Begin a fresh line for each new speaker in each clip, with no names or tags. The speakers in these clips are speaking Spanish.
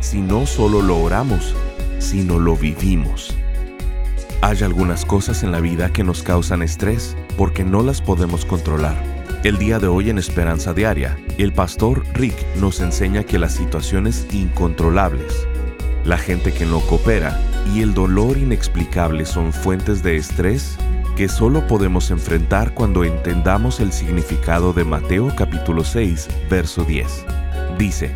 si no solo lo oramos, sino lo vivimos. Hay algunas cosas en la vida que nos causan estrés porque no las podemos controlar. El día de hoy en Esperanza Diaria, el pastor Rick nos enseña que las situaciones incontrolables, la gente que no coopera y el dolor inexplicable son fuentes de estrés que solo podemos enfrentar cuando entendamos el significado de Mateo capítulo 6, verso 10. Dice,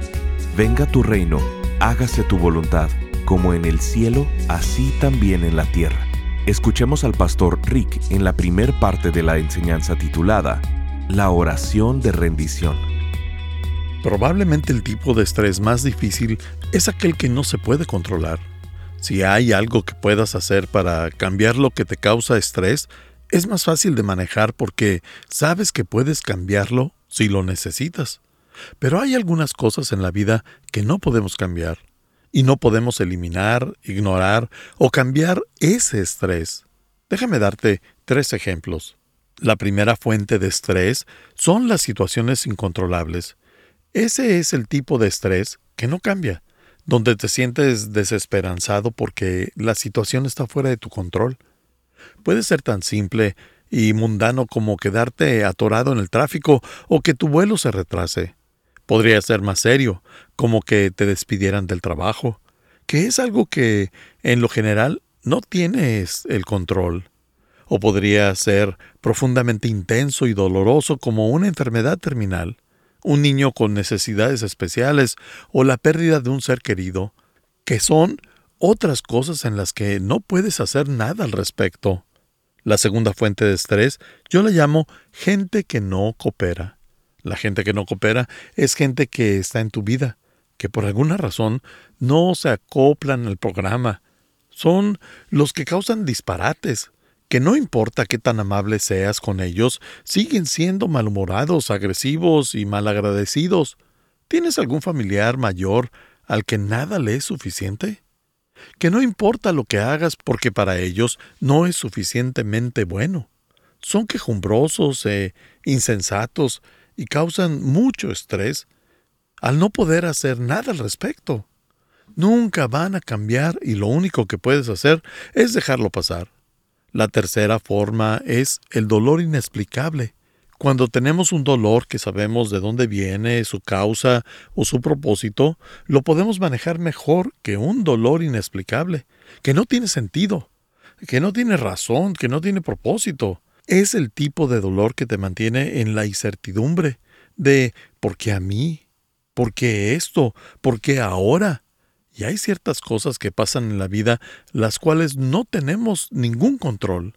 Venga tu reino, hágase tu voluntad, como en el cielo, así también en la tierra. Escuchemos al pastor Rick en la primer parte de la enseñanza titulada La oración de rendición.
Probablemente el tipo de estrés más difícil es aquel que no se puede controlar. Si hay algo que puedas hacer para cambiar lo que te causa estrés, es más fácil de manejar porque sabes que puedes cambiarlo si lo necesitas. Pero hay algunas cosas en la vida que no podemos cambiar y no podemos eliminar, ignorar o cambiar ese estrés. Déjame darte tres ejemplos. La primera fuente de estrés son las situaciones incontrolables. Ese es el tipo de estrés que no cambia donde te sientes desesperanzado porque la situación está fuera de tu control. Puede ser tan simple y mundano como quedarte atorado en el tráfico o que tu vuelo se retrase. Podría ser más serio, como que te despidieran del trabajo, que es algo que, en lo general, no tienes el control. O podría ser profundamente intenso y doloroso como una enfermedad terminal un niño con necesidades especiales o la pérdida de un ser querido, que son otras cosas en las que no puedes hacer nada al respecto. La segunda fuente de estrés yo la llamo gente que no coopera. La gente que no coopera es gente que está en tu vida, que por alguna razón no se acoplan al programa. Son los que causan disparates, que no importa qué tan amable seas con ellos, siguen siendo malhumorados, agresivos y malagradecidos. ¿Tienes algún familiar mayor al que nada le es suficiente? Que no importa lo que hagas porque para ellos no es suficientemente bueno. Son quejumbrosos e insensatos y causan mucho estrés al no poder hacer nada al respecto. Nunca van a cambiar y lo único que puedes hacer es dejarlo pasar. La tercera forma es el dolor inexplicable. Cuando tenemos un dolor que sabemos de dónde viene, su causa o su propósito, lo podemos manejar mejor que un dolor inexplicable, que no tiene sentido, que no tiene razón, que no tiene propósito. Es el tipo de dolor que te mantiene en la incertidumbre de ¿por qué a mí? ¿Por qué esto? ¿Por qué ahora? Y hay ciertas cosas que pasan en la vida las cuales no tenemos ningún control.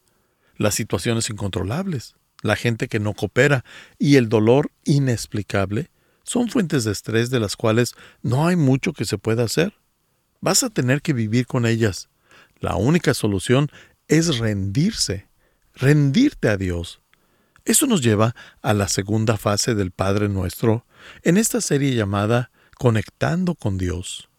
Las situaciones incontrolables, la gente que no coopera y el dolor inexplicable son fuentes de estrés de las cuales no hay mucho que se pueda hacer. Vas a tener que vivir con ellas. La única solución es rendirse, rendirte a Dios. Eso nos lleva a la segunda fase del Padre Nuestro en esta serie llamada Conectando con Dios.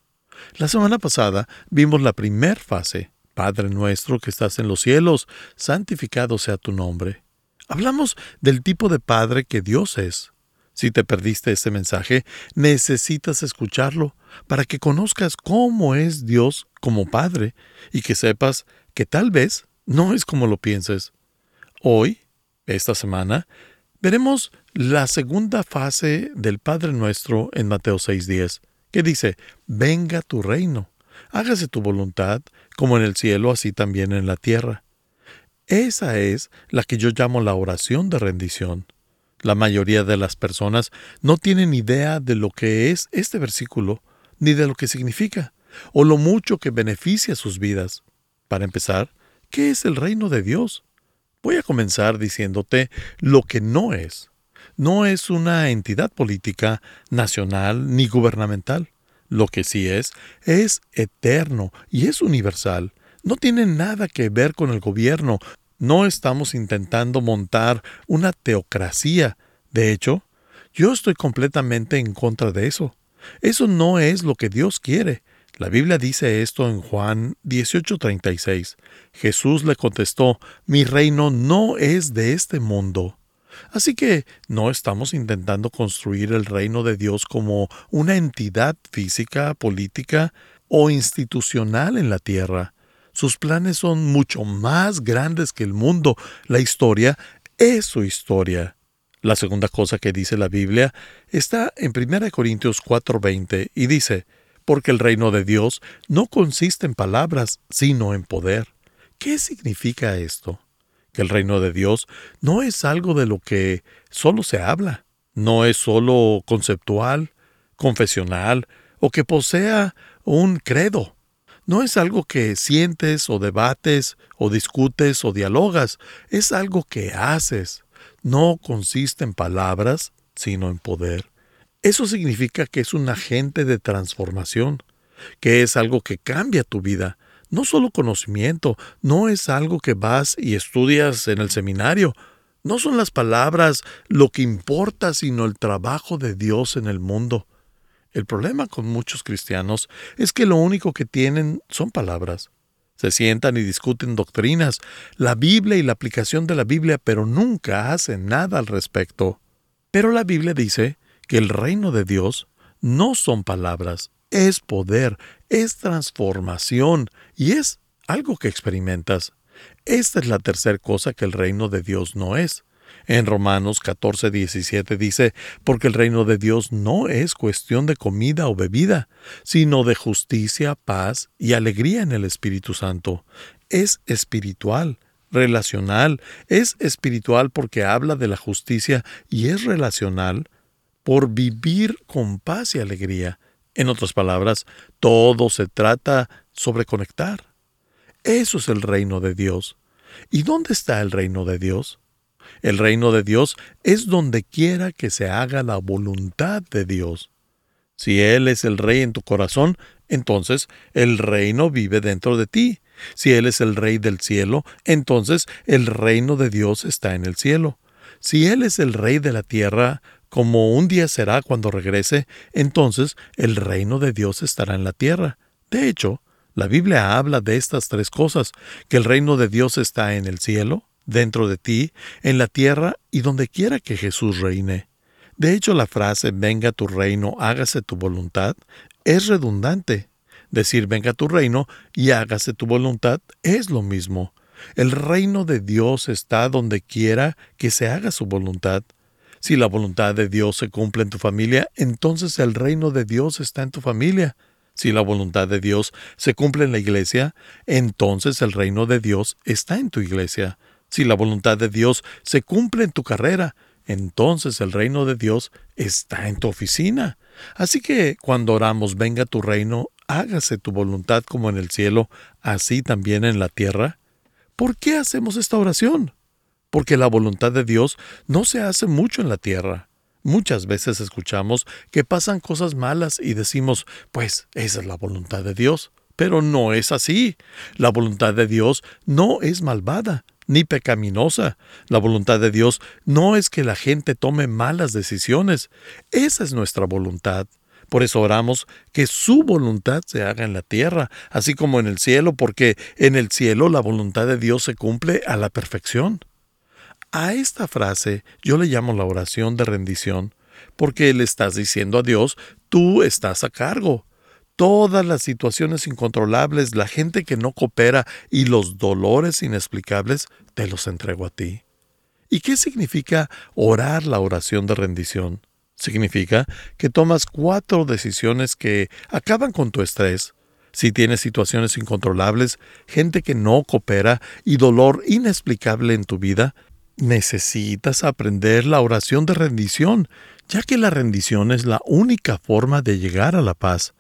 La semana pasada vimos la primer fase, Padre nuestro que estás en los cielos, santificado sea tu nombre. Hablamos del tipo de Padre que Dios es. Si te perdiste ese mensaje, necesitas escucharlo para que conozcas cómo es Dios como Padre y que sepas que tal vez no es como lo pienses. Hoy, esta semana, veremos la segunda fase del Padre Nuestro en Mateo 6.10 que dice, venga tu reino, hágase tu voluntad, como en el cielo, así también en la tierra. Esa es la que yo llamo la oración de rendición. La mayoría de las personas no tienen idea de lo que es este versículo, ni de lo que significa, o lo mucho que beneficia sus vidas. Para empezar, ¿qué es el reino de Dios? Voy a comenzar diciéndote lo que no es no es una entidad política nacional ni gubernamental. Lo que sí es, es eterno y es universal. No tiene nada que ver con el gobierno. No estamos intentando montar una teocracia. De hecho, yo estoy completamente en contra de eso. Eso no es lo que Dios quiere. La Biblia dice esto en Juan 18:36. Jesús le contestó, Mi reino no es de este mundo. Así que no estamos intentando construir el reino de Dios como una entidad física, política o institucional en la tierra. Sus planes son mucho más grandes que el mundo. La historia es su historia. La segunda cosa que dice la Biblia está en 1 Corintios 4:20 y dice, porque el reino de Dios no consiste en palabras, sino en poder. ¿Qué significa esto? Que el reino de Dios no es algo de lo que solo se habla, no es solo conceptual, confesional o que posea un credo. No es algo que sientes o debates o discutes o dialogas, es algo que haces. No consiste en palabras, sino en poder. Eso significa que es un agente de transformación, que es algo que cambia tu vida. No solo conocimiento, no es algo que vas y estudias en el seminario. No son las palabras lo que importa, sino el trabajo de Dios en el mundo. El problema con muchos cristianos es que lo único que tienen son palabras. Se sientan y discuten doctrinas, la Biblia y la aplicación de la Biblia, pero nunca hacen nada al respecto. Pero la Biblia dice que el reino de Dios no son palabras, es poder, es transformación y es algo que experimentas. Esta es la tercera cosa que el reino de Dios no es. En Romanos 14, 17 dice, porque el reino de Dios no es cuestión de comida o bebida, sino de justicia, paz y alegría en el Espíritu Santo. Es espiritual, relacional, es espiritual porque habla de la justicia y es relacional por vivir con paz y alegría. En otras palabras, todo se trata sobre conectar. Eso es el reino de Dios. ¿Y dónde está el reino de Dios? El reino de Dios es donde quiera que se haga la voluntad de Dios. Si Él es el rey en tu corazón, entonces el reino vive dentro de ti. Si Él es el rey del cielo, entonces el reino de Dios está en el cielo. Si Él es el rey de la tierra, como un día será cuando regrese, entonces el reino de Dios estará en la tierra. De hecho, la Biblia habla de estas tres cosas, que el reino de Dios está en el cielo, dentro de ti, en la tierra y donde quiera que Jesús reine. De hecho, la frase venga tu reino, hágase tu voluntad es redundante. Decir venga tu reino y hágase tu voluntad es lo mismo. El reino de Dios está donde quiera que se haga su voluntad. Si la voluntad de Dios se cumple en tu familia, entonces el reino de Dios está en tu familia. Si la voluntad de Dios se cumple en la iglesia, entonces el reino de Dios está en tu iglesia. Si la voluntad de Dios se cumple en tu carrera, entonces el reino de Dios está en tu oficina. Así que cuando oramos, venga tu reino, hágase tu voluntad como en el cielo, así también en la tierra. ¿Por qué hacemos esta oración? Porque la voluntad de Dios no se hace mucho en la tierra. Muchas veces escuchamos que pasan cosas malas y decimos, pues esa es la voluntad de Dios. Pero no es así. La voluntad de Dios no es malvada ni pecaminosa. La voluntad de Dios no es que la gente tome malas decisiones. Esa es nuestra voluntad. Por eso oramos que su voluntad se haga en la tierra, así como en el cielo, porque en el cielo la voluntad de Dios se cumple a la perfección. A esta frase yo le llamo la oración de rendición, porque le estás diciendo a Dios, tú estás a cargo. Todas las situaciones incontrolables, la gente que no coopera y los dolores inexplicables, te los entrego a ti. ¿Y qué significa orar la oración de rendición? Significa que tomas cuatro decisiones que acaban con tu estrés. Si tienes situaciones incontrolables, gente que no coopera y dolor inexplicable en tu vida, necesitas aprender la oración de rendición, ya que la rendición es la única forma de llegar a la paz.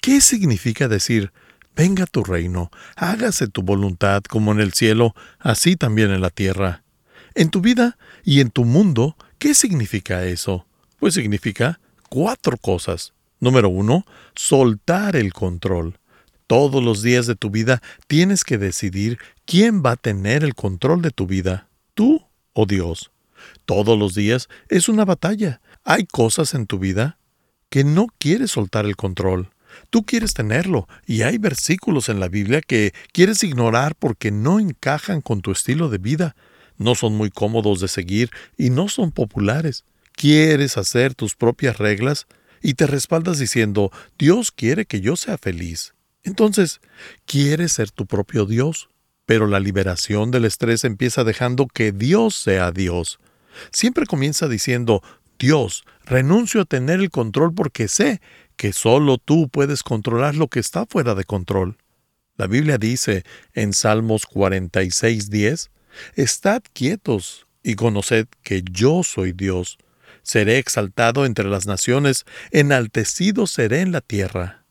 ¿Qué significa decir, venga tu reino, hágase tu voluntad como en el cielo, así también en la tierra? En tu vida y en tu mundo, ¿qué significa eso? Pues significa cuatro cosas. Número uno, soltar el control. Todos los días de tu vida tienes que decidir quién va a tener el control de tu vida, tú o Dios. Todos los días es una batalla. Hay cosas en tu vida que no quieres soltar el control. Tú quieres tenerlo y hay versículos en la Biblia que quieres ignorar porque no encajan con tu estilo de vida, no son muy cómodos de seguir y no son populares. Quieres hacer tus propias reglas y te respaldas diciendo, Dios quiere que yo sea feliz. Entonces, quieres ser tu propio Dios, pero la liberación del estrés empieza dejando que Dios sea Dios. Siempre comienza diciendo, Dios, renuncio a tener el control porque sé que solo tú puedes controlar lo que está fuera de control. La Biblia dice en Salmos 46:10, Estad quietos y conoced que yo soy Dios. Seré exaltado entre las naciones, enaltecido seré en la tierra.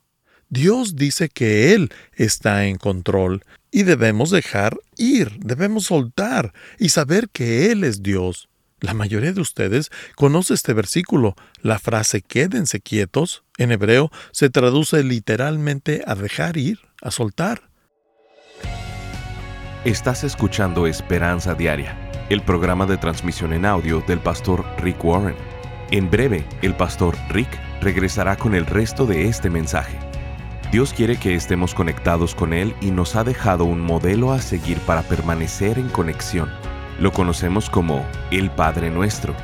Dios dice que Él está en control y debemos dejar ir, debemos soltar y saber que Él es Dios. La mayoría de ustedes conoce este versículo. La frase quédense quietos en hebreo se traduce literalmente a dejar ir, a soltar.
Estás escuchando Esperanza Diaria, el programa de transmisión en audio del pastor Rick Warren. En breve, el pastor Rick regresará con el resto de este mensaje. Dios quiere que estemos conectados con Él y nos ha dejado un modelo a seguir para permanecer en conexión. Lo conocemos como el Padre Nuestro.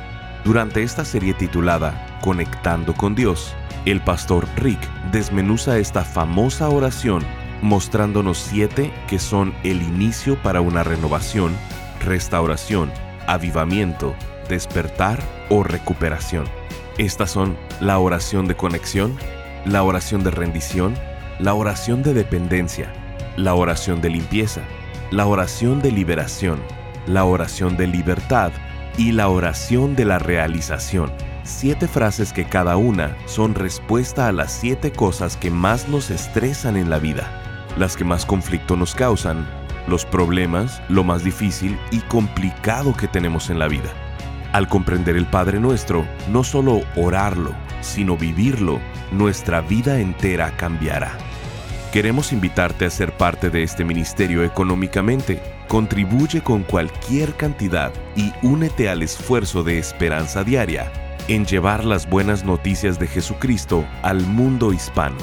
Durante esta serie titulada Conectando con Dios, el pastor Rick desmenuza esta famosa oración mostrándonos siete que son el inicio para una renovación, restauración, avivamiento, despertar o recuperación. Estas son la oración de conexión, la oración de rendición, la oración de dependencia, la oración de limpieza, la oración de liberación, la oración de libertad y la oración de la realización. Siete frases que cada una son respuesta a las siete cosas que más nos estresan en la vida, las que más conflicto nos causan, los problemas, lo más difícil y complicado que tenemos en la vida. Al comprender el Padre Nuestro, no solo orarlo, sino vivirlo, nuestra vida entera cambiará. Queremos invitarte a ser parte de este ministerio económicamente. Contribuye con cualquier cantidad y únete al esfuerzo de esperanza diaria en llevar las buenas noticias de Jesucristo al mundo hispano.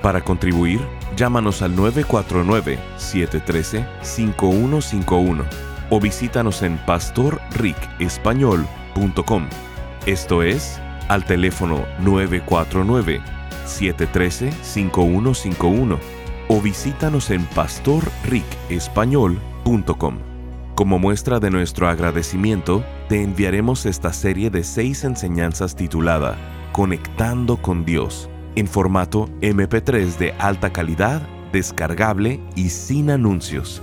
Para contribuir, llámanos al 949-713-5151 o visítanos en pastorricespañol.com. Esto es, al teléfono 949 713-5151 o visítanos en pastorricespañol.com. Como muestra de nuestro agradecimiento, te enviaremos esta serie de seis enseñanzas titulada Conectando con Dios, en formato MP3 de alta calidad, descargable y sin anuncios.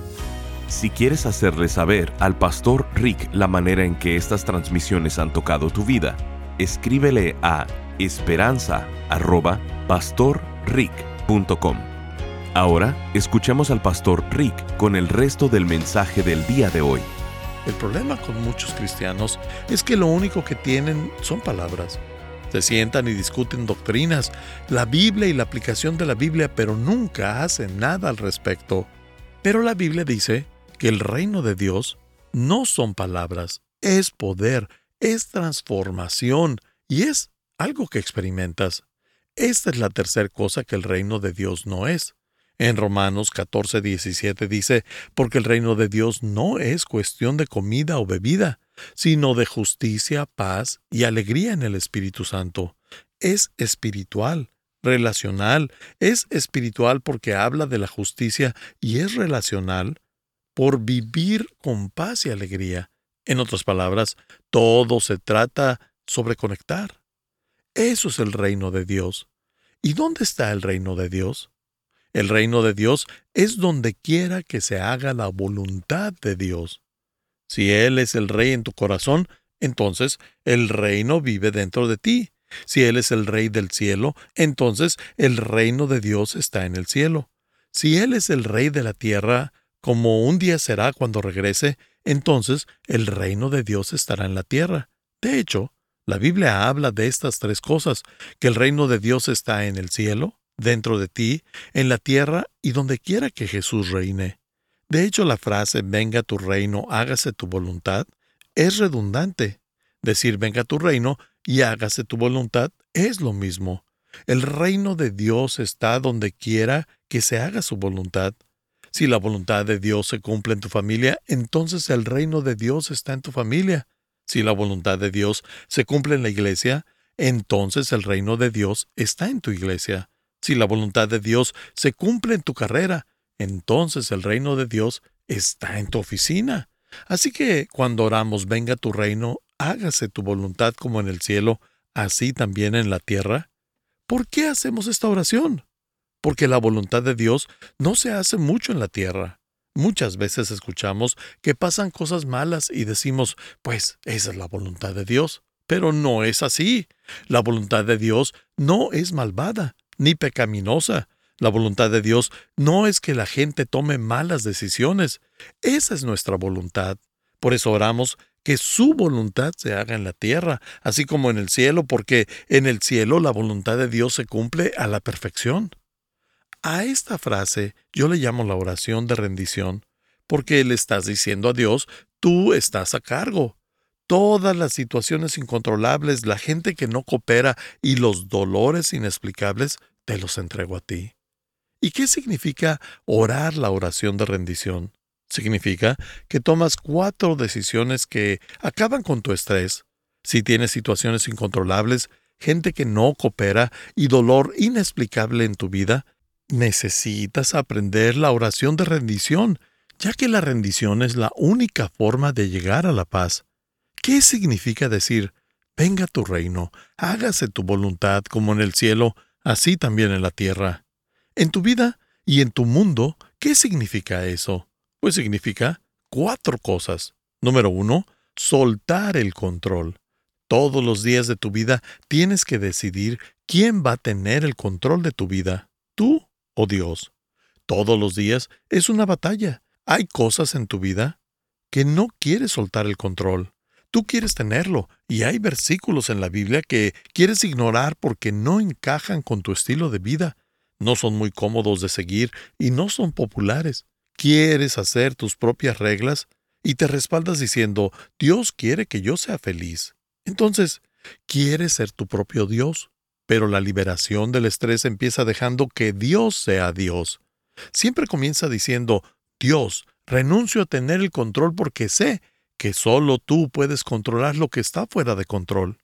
Si quieres hacerle saber al pastor Rick la manera en que estas transmisiones han tocado tu vida, escríbele a esperanza.pastorrick.com. Ahora escuchemos al pastor Rick con el resto del mensaje del día de hoy.
El problema con muchos cristianos es que lo único que tienen son palabras. Se sientan y discuten doctrinas, la Biblia y la aplicación de la Biblia, pero nunca hacen nada al respecto. Pero la Biblia dice que el reino de Dios no son palabras, es poder, es transformación y es algo que experimentas. Esta es la tercera cosa que el reino de Dios no es. En Romanos 14, 17 dice, porque el reino de Dios no es cuestión de comida o bebida, sino de justicia, paz y alegría en el Espíritu Santo. Es espiritual, relacional, es espiritual porque habla de la justicia y es relacional por vivir con paz y alegría. En otras palabras, todo se trata sobre conectar. Eso es el reino de Dios. ¿Y dónde está el reino de Dios? El reino de Dios es donde quiera que se haga la voluntad de Dios. Si Él es el rey en tu corazón, entonces el reino vive dentro de ti. Si Él es el rey del cielo, entonces el reino de Dios está en el cielo. Si Él es el rey de la tierra, como un día será cuando regrese, entonces el reino de Dios estará en la tierra. De hecho, La Biblia habla de estas tres cosas, que el reino de Dios está en el cielo, dentro de ti, en la tierra y donde quiera que Jesús reine. De hecho, la frase venga tu reino, hágase tu voluntad es redundante. Decir venga tu reino y hágase tu voluntad es lo mismo. El reino de Dios está donde quiera que se haga su voluntad. Si la voluntad de Dios se cumple en tu familia, entonces el reino de Dios está en tu familia. Si la voluntad de Dios se cumple en la iglesia, entonces el reino de Dios está en tu iglesia. Si la voluntad de Dios se cumple en tu carrera, entonces el reino de Dios está en tu oficina. Así que cuando oramos, venga tu reino, hágase tu voluntad como en el cielo, así también en la tierra. ¿Por qué hacemos esta oración? Porque la voluntad de Dios no se hace mucho en la tierra. Muchas veces escuchamos que pasan cosas malas y decimos, pues esa es la voluntad de Dios. Pero no es así. La voluntad de Dios no es malvada ni pecaminosa. La voluntad de Dios no es que la gente tome malas decisiones. Esa es nuestra voluntad. Por eso oramos que su voluntad se haga en la tierra, así como en el cielo, porque en el cielo la voluntad de Dios se cumple a la perfección. A esta frase yo le llamo la oración de rendición, porque le estás diciendo a Dios, tú estás a cargo. Todas las situaciones incontrolables, la gente que no coopera y los dolores inexplicables, te los entrego a ti. ¿Y qué significa orar la oración de rendición? Significa que tomas cuatro decisiones que acaban con tu estrés. Si tienes situaciones incontrolables, gente que no coopera y dolor inexplicable en tu vida, necesitas aprender la oración de rendición, ya que la rendición es la única forma de llegar a la paz. ¿Qué significa decir, venga tu reino, hágase tu voluntad como en el cielo, así también en la tierra? En tu vida y en tu mundo, ¿qué significa eso? Pues significa cuatro cosas. Número uno, soltar el control. Todos los días de tu vida tienes que decidir quién va a tener el control de tu vida, tú o Dios. Todos los días es una batalla. Hay cosas en tu vida que no quieres soltar el control. Tú quieres tenerlo, y hay versículos en la Biblia que quieres ignorar porque no encajan con tu estilo de vida no son muy cómodos de seguir y no son populares. Quieres hacer tus propias reglas y te respaldas diciendo, Dios quiere que yo sea feliz. Entonces, quieres ser tu propio Dios, pero la liberación del estrés empieza dejando que Dios sea Dios. Siempre comienza diciendo, Dios, renuncio a tener el control porque sé que solo tú puedes controlar lo que está fuera de control.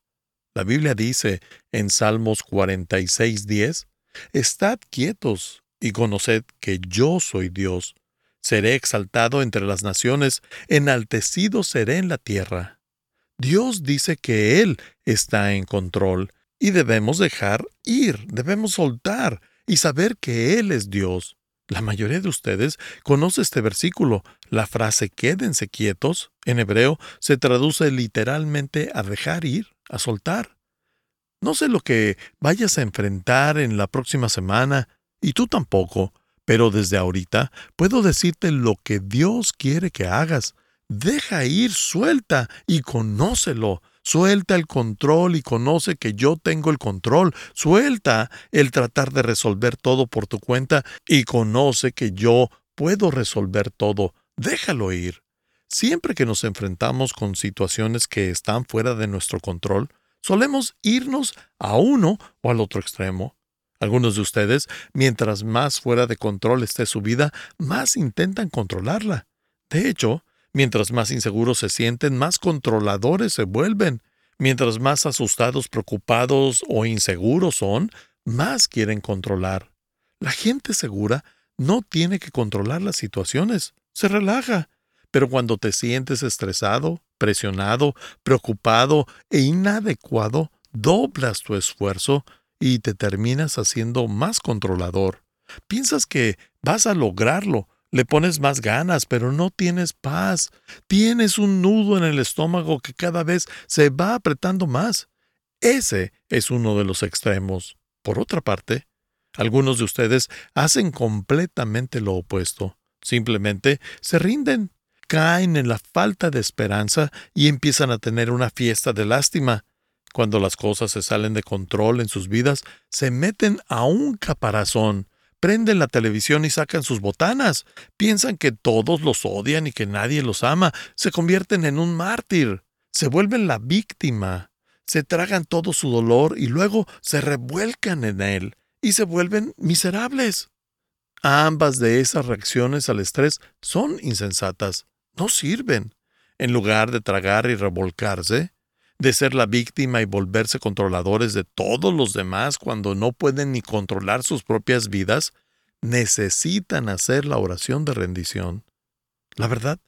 La Biblia dice en Salmos 46:10, Estad quietos y conoced que yo soy Dios. Seré exaltado entre las naciones, enaltecido seré en la tierra. Dios dice que Él está en control y debemos dejar ir, debemos soltar y saber que Él es Dios. La mayoría de ustedes conoce este versículo. La frase quédense quietos en hebreo se traduce literalmente a dejar ir, a soltar. No sé lo que vayas a enfrentar en la próxima semana, y tú tampoco, pero desde ahorita puedo decirte lo que Dios quiere que hagas. Deja ir, suelta y conócelo. Suelta el control y conoce que yo tengo el control. Suelta el tratar de resolver todo por tu cuenta y conoce que yo puedo resolver todo. Déjalo ir. Siempre que nos enfrentamos con situaciones que están fuera de nuestro control, solemos irnos a uno o al otro extremo. Algunos de ustedes, mientras más fuera de control esté su vida, más intentan controlarla. De hecho, mientras más inseguros se sienten, más controladores se vuelven. Mientras más asustados, preocupados o inseguros son, más quieren controlar. La gente segura no tiene que controlar las situaciones, se relaja. Pero cuando te sientes estresado, presionado, preocupado e inadecuado, doblas tu esfuerzo y te terminas haciendo más controlador. Piensas que vas a lograrlo, le pones más ganas, pero no tienes paz. Tienes un nudo en el estómago que cada vez se va apretando más. Ese es uno de los extremos. Por otra parte, algunos de ustedes hacen completamente lo opuesto. Simplemente se rinden, caen en la falta de esperanza y empiezan a tener una fiesta de lástima. Cuando las cosas se salen de control en sus vidas, se meten a un caparazón, prenden la televisión y sacan sus botanas, piensan que todos los odian y que nadie los ama, se convierten en un mártir, se vuelven la víctima, se tragan todo su dolor y luego se revuelcan en él y se vuelven miserables. Ambas de esas reacciones al estrés son insensatas, no sirven. En lugar de tragar y revolcarse, de ser la víctima y volverse controladores de todos los demás cuando no pueden ni controlar sus propias vidas, necesitan hacer la oración de rendición. La verdad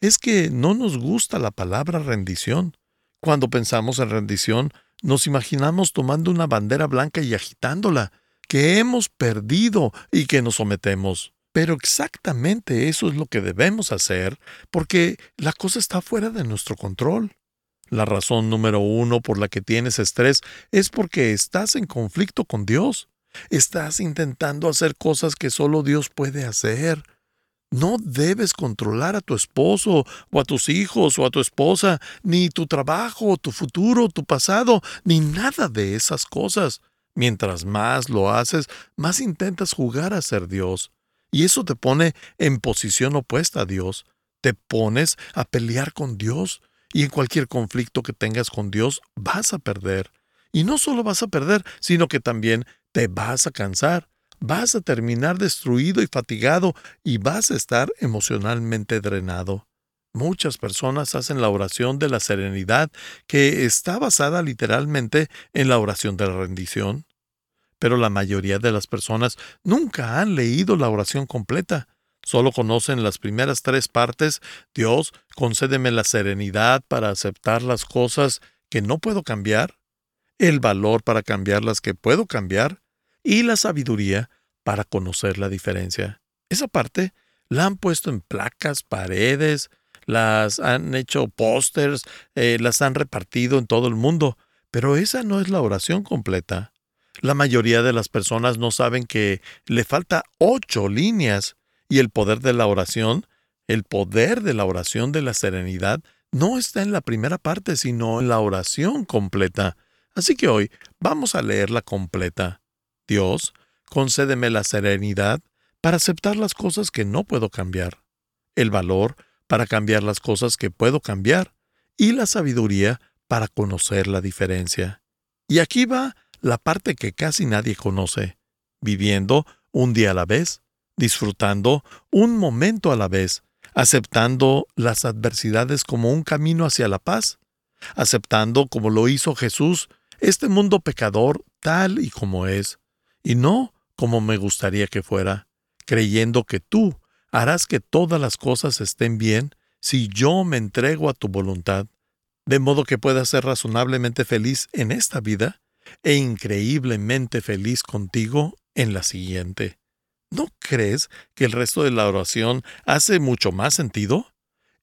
es que no nos gusta la palabra rendición. Cuando pensamos en rendición, nos imaginamos tomando una bandera blanca y agitándola, que hemos perdido y que nos sometemos. Pero exactamente eso es lo que debemos hacer, porque la cosa está fuera de nuestro control. La razón número uno por la que tienes estrés es porque estás en conflicto con Dios. Estás intentando hacer cosas que solo Dios puede hacer. No debes controlar a tu esposo o a tus hijos o a tu esposa, ni tu trabajo, tu futuro, tu pasado, ni nada de esas cosas. Mientras más lo haces, más intentas jugar a ser Dios. Y eso te pone en posición opuesta a Dios. Te pones a pelear con Dios. Y en cualquier conflicto que tengas con Dios vas a perder. Y no solo vas a perder, sino que también te vas a cansar. Vas a terminar destruido y fatigado y vas a estar emocionalmente drenado. Muchas personas hacen la oración de la serenidad, que está basada literalmente en la oración de la rendición. Pero la mayoría de las personas nunca han leído la oración completa. Solo conocen las primeras tres partes. Dios, concédeme la serenidad para aceptar las cosas que no puedo cambiar, el valor para cambiar las que puedo cambiar y la sabiduría para conocer la diferencia. Esa parte la han puesto en placas, paredes, las han hecho pósters, eh, las han repartido en todo el mundo, pero esa no es la oración completa. La mayoría de las personas no saben que le falta ocho líneas y el poder de la oración, el poder de la oración de la serenidad, no está en la primera parte, sino en la oración completa. Así que hoy vamos a leerla completa. Dios, concédeme la serenidad para aceptar las cosas que no puedo cambiar, el valor para cambiar las cosas que puedo cambiar y la sabiduría para conocer la diferencia. Y aquí va la parte que casi nadie conoce, viviendo un día a la vez, disfrutando un momento a la vez, aceptando las adversidades como un camino hacia la paz, aceptando, como lo hizo Jesús, este mundo pecador tal y como es, y no como me gustaría que fuera, creyendo que tú harás que todas las cosas estén bien si yo me entrego a tu voluntad, de modo que pueda ser razonablemente feliz en esta vida e increíblemente feliz contigo en la siguiente. ¿No crees que el resto de la oración hace mucho más sentido?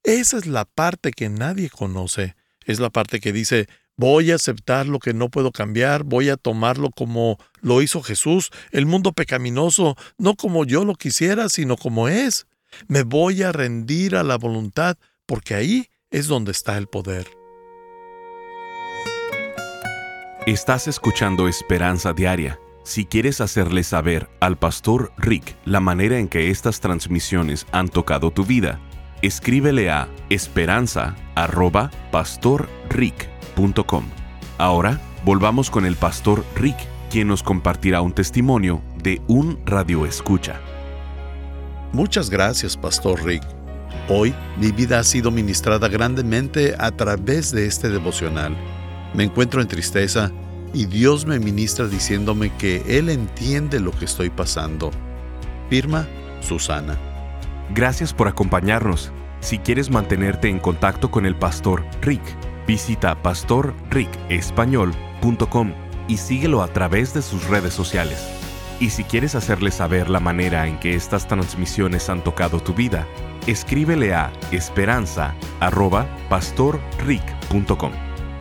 Esa es la parte que nadie conoce. Es la parte que dice, voy a aceptar lo que no puedo cambiar, voy a tomarlo como lo hizo Jesús, el mundo pecaminoso, no como yo lo quisiera, sino como es. Me voy a rendir a la voluntad, porque ahí es donde está el poder.
Estás escuchando Esperanza Diaria. Si quieres hacerle saber al pastor Rick la manera en que estas transmisiones han tocado tu vida, escríbele a esperanza.pastorrick.com. Ahora volvamos con el pastor Rick, quien nos compartirá un testimonio de un radio escucha.
Muchas gracias, pastor Rick. Hoy mi vida ha sido ministrada grandemente a través de este devocional. Me encuentro en tristeza y Dios me ministra diciéndome que Él entiende lo que estoy pasando. Firma Susana.
Gracias por acompañarnos. Si quieres mantenerte en contacto con el pastor Rick, visita pastorricespañol.com y síguelo a través de sus redes sociales. Y si quieres hacerle saber la manera en que estas transmisiones han tocado tu vida, escríbele a esperanza.pastorrick.com.